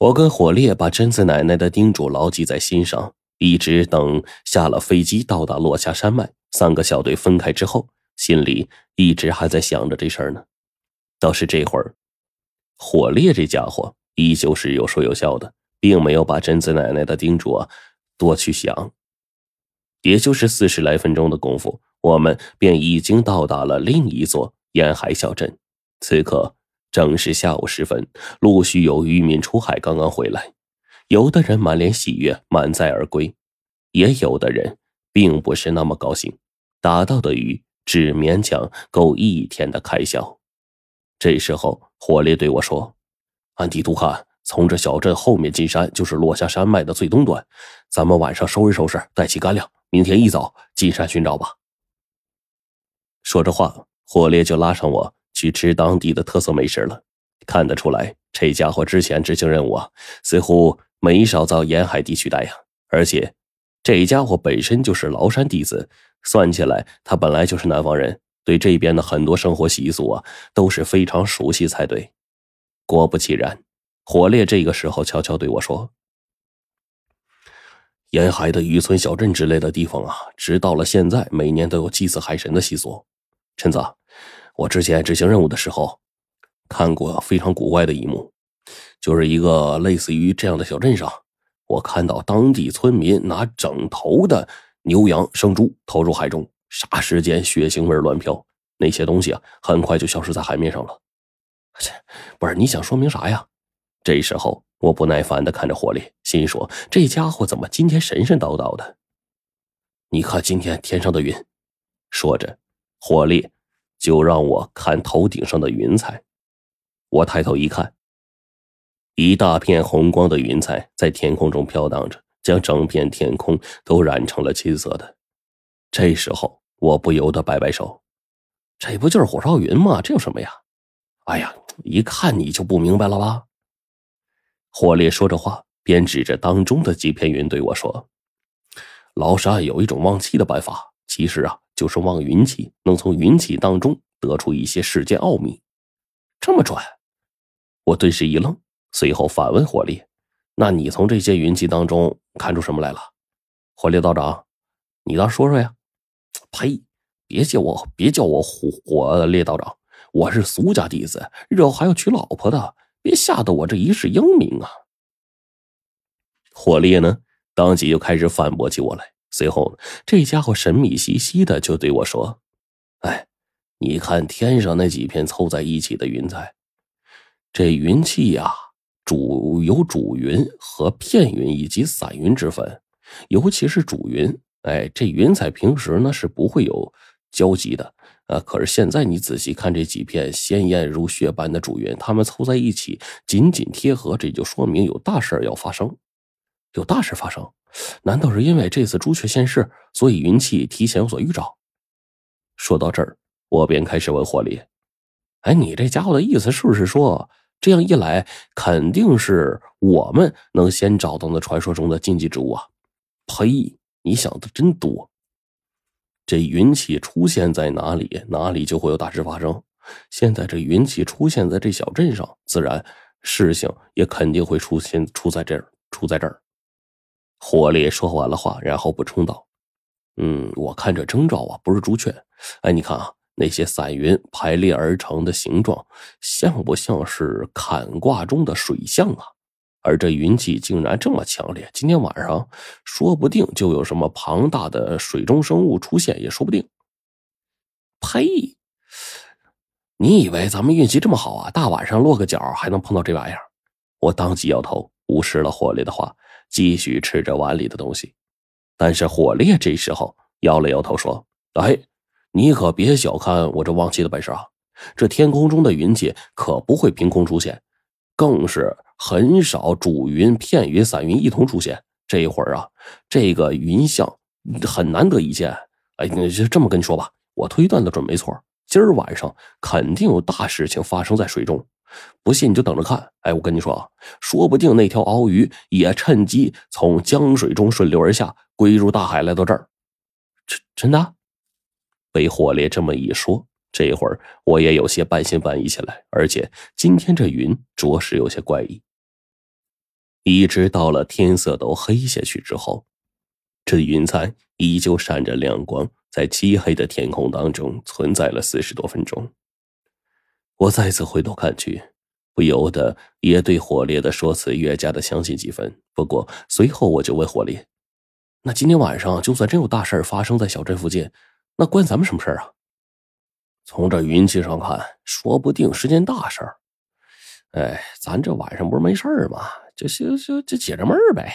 我跟火烈把贞子奶奶的叮嘱牢记在心上，一直等下了飞机到达落霞山脉，三个小队分开之后，心里一直还在想着这事儿呢。倒是这会儿，火烈这家伙依旧是有说有笑的，并没有把贞子奶奶的叮嘱啊多去想。也就是四十来分钟的功夫，我们便已经到达了另一座沿海小镇。此刻正是下午时分，陆续有渔民出海刚刚回来，有的人满脸喜悦满载而归，也有的人并不是那么高兴，打到的鱼只勉强够一天的开销。这时候，火烈对我说：“按地图看，从这小镇后面进山就是落下山脉的最东端，咱们晚上收拾收拾，带起干粮。”明天一早进山寻找吧。说着话，火烈就拉上我去吃当地的特色美食了。看得出来，这家伙之前执行任务啊，似乎没少遭沿海地区待呀。而且，这家伙本身就是崂山弟子，算起来他本来就是南方人，对这边的很多生活习俗啊都是非常熟悉才对。果不其然，火烈这个时候悄悄对我说。沿海的渔村小镇之类的地方啊，直到了现在，每年都有祭祀海神的习俗。陈子，我之前执行任务的时候，看过非常古怪的一幕，就是一个类似于这样的小镇上，我看到当地村民拿整头的牛羊生猪投入海中，霎时间血腥味乱飘，那些东西啊，很快就消失在海面上了。切，不是你想说明啥呀？这时候。我不耐烦的看着火烈，心说：“这家伙怎么今天神神叨叨的？”你看今天天上的云。说着，火烈就让我看头顶上的云彩。我抬头一看，一大片红光的云彩在天空中飘荡着，将整片天空都染成了金色的。这时候，我不由得摆摆手：“这不就是火烧云吗？这有什么呀？”哎呀，一看你就不明白了吧？火烈说着话，边指着当中的几片云对我说：“老山有一种望气的办法，其实啊，就是望云气，能从云气当中得出一些世间奥秘。这么准？”我顿时一愣，随后反问火烈：“那你从这些云气当中看出什么来了？”火烈道长，你倒说说呀！呸！别叫我别叫我火火烈道长，我是俗家弟子，日后还要娶老婆的。别吓得我这一世英名啊！火烈呢，当即就开始反驳起我来。随后，这家伙神秘兮兮的就对我说：“哎，你看天上那几片凑在一起的云彩，这云气呀，主有主云和片云以及散云之分。尤其是主云，哎，这云彩平时呢是不会有交集的。”啊！可是现在你仔细看这几片鲜艳如血般的主云，它们凑在一起，紧紧贴合，这就说明有大事要发生。有大事发生？难道是因为这次朱雀现世，所以云气提前有所预兆？说到这儿，我便开始问火烈：“哎，你这家伙的意思是不是说，这样一来，肯定是我们能先找到那传说中的禁忌之物啊？”呸！你想的真多。这云气出现在哪里，哪里就会有大事发生。现在这云气出现在这小镇上，自然事情也肯定会出现出在这儿，出在这儿。火烈说完了话，然后补充道：“嗯，我看这征兆啊，不是朱雀。哎，你看啊，那些散云排列而成的形状，像不像是坎卦中的水象啊？”而这云气竟然这么强烈，今天晚上说不定就有什么庞大的水中生物出现，也说不定。呸！你以为咱们运气这么好啊？大晚上落个脚还能碰到这玩意儿？我当即摇头，无视了火烈的话，继续吃着碗里的东西。但是火烈这时候摇了摇头说：“哎，你可别小看我这望气的本事啊！这天空中的云气可不会凭空出现，更是……”很少主云、片云、散云一同出现。这一会儿啊，这个云象很难得一见。哎，就这么跟你说吧，我推断的准没错。今儿晚上肯定有大事情发生在水中，不信你就等着看。哎，我跟你说啊，说不定那条鳌鱼也趁机从江水中顺流而下，归入大海，来到这儿。真真的？被火烈这么一说。这会儿我也有些半信半疑起来，而且今天这云着实有些怪异。一直到了天色都黑下去之后，这云彩依旧闪着亮光，在漆黑的天空当中存在了四十多分钟。我再次回头看去，不由得也对火烈的说辞越加的相信几分。不过随后我就问火烈：“那今天晚上就算真有大事发生在小镇附近，那关咱们什么事啊？”从这云气上看，说不定是件大事儿。哎，咱这晚上不是没事儿吗？就就就就解着闷儿呗。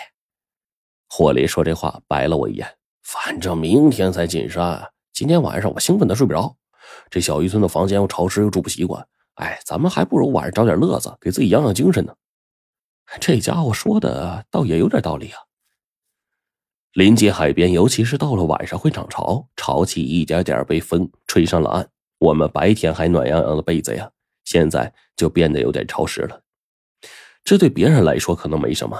霍利说这话白了我一眼。反正明天才进山，今天晚上我兴奋的睡不着。这小渔村的房间又潮湿又住不习惯。哎，咱们还不如晚上找点乐子，给自己养养精神呢。这家伙说的倒也有点道理啊。临近海边，尤其是到了晚上会涨潮，潮气一点点被风吹上了岸。我们白天还暖洋洋的被子呀，现在就变得有点潮湿了。这对别人来说可能没什么，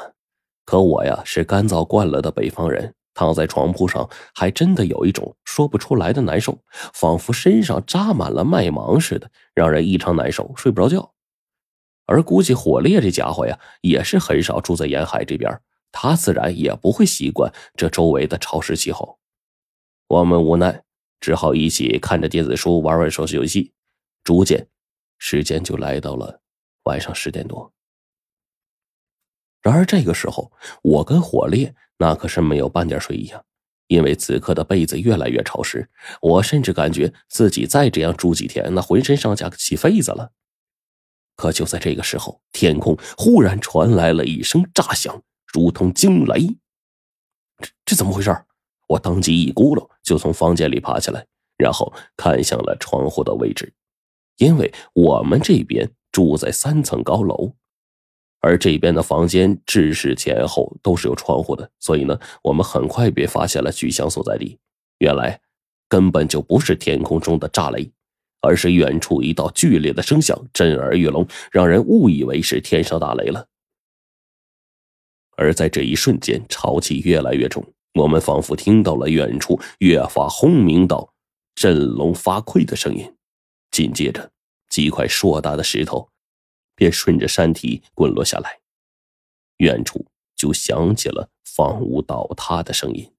可我呀是干燥惯了的北方人，躺在床铺上还真的有一种说不出来的难受，仿佛身上扎满了麦芒似的，让人异常难受，睡不着觉。而估计火烈这家伙呀，也是很少住在沿海这边，他自然也不会习惯这周围的潮湿气候。我们无奈。只好一起看着电子书，玩玩手机游戏。逐渐，时间就来到了晚上十点多。然而这个时候，我跟火烈那可是没有半点睡意啊！因为此刻的被子越来越潮湿，我甚至感觉自己再这样住几天，那浑身上下起痱子了。可就在这个时候，天空忽然传来了一声炸响，如同惊雷。这这怎么回事？我当即一咕噜就从房间里爬起来，然后看向了窗户的位置，因为我们这边住在三层高楼，而这边的房间制式前后都是有窗户的，所以呢，我们很快便发现了巨响所在地。原来根本就不是天空中的炸雷，而是远处一道剧烈的声响，震耳欲聋，让人误以为是天上打雷了。而在这一瞬间，潮气越来越重。我们仿佛听到了远处越发轰鸣到振聋发聩的声音，紧接着几块硕大的石头便顺着山体滚落下来，远处就响起了房屋倒塌的声音。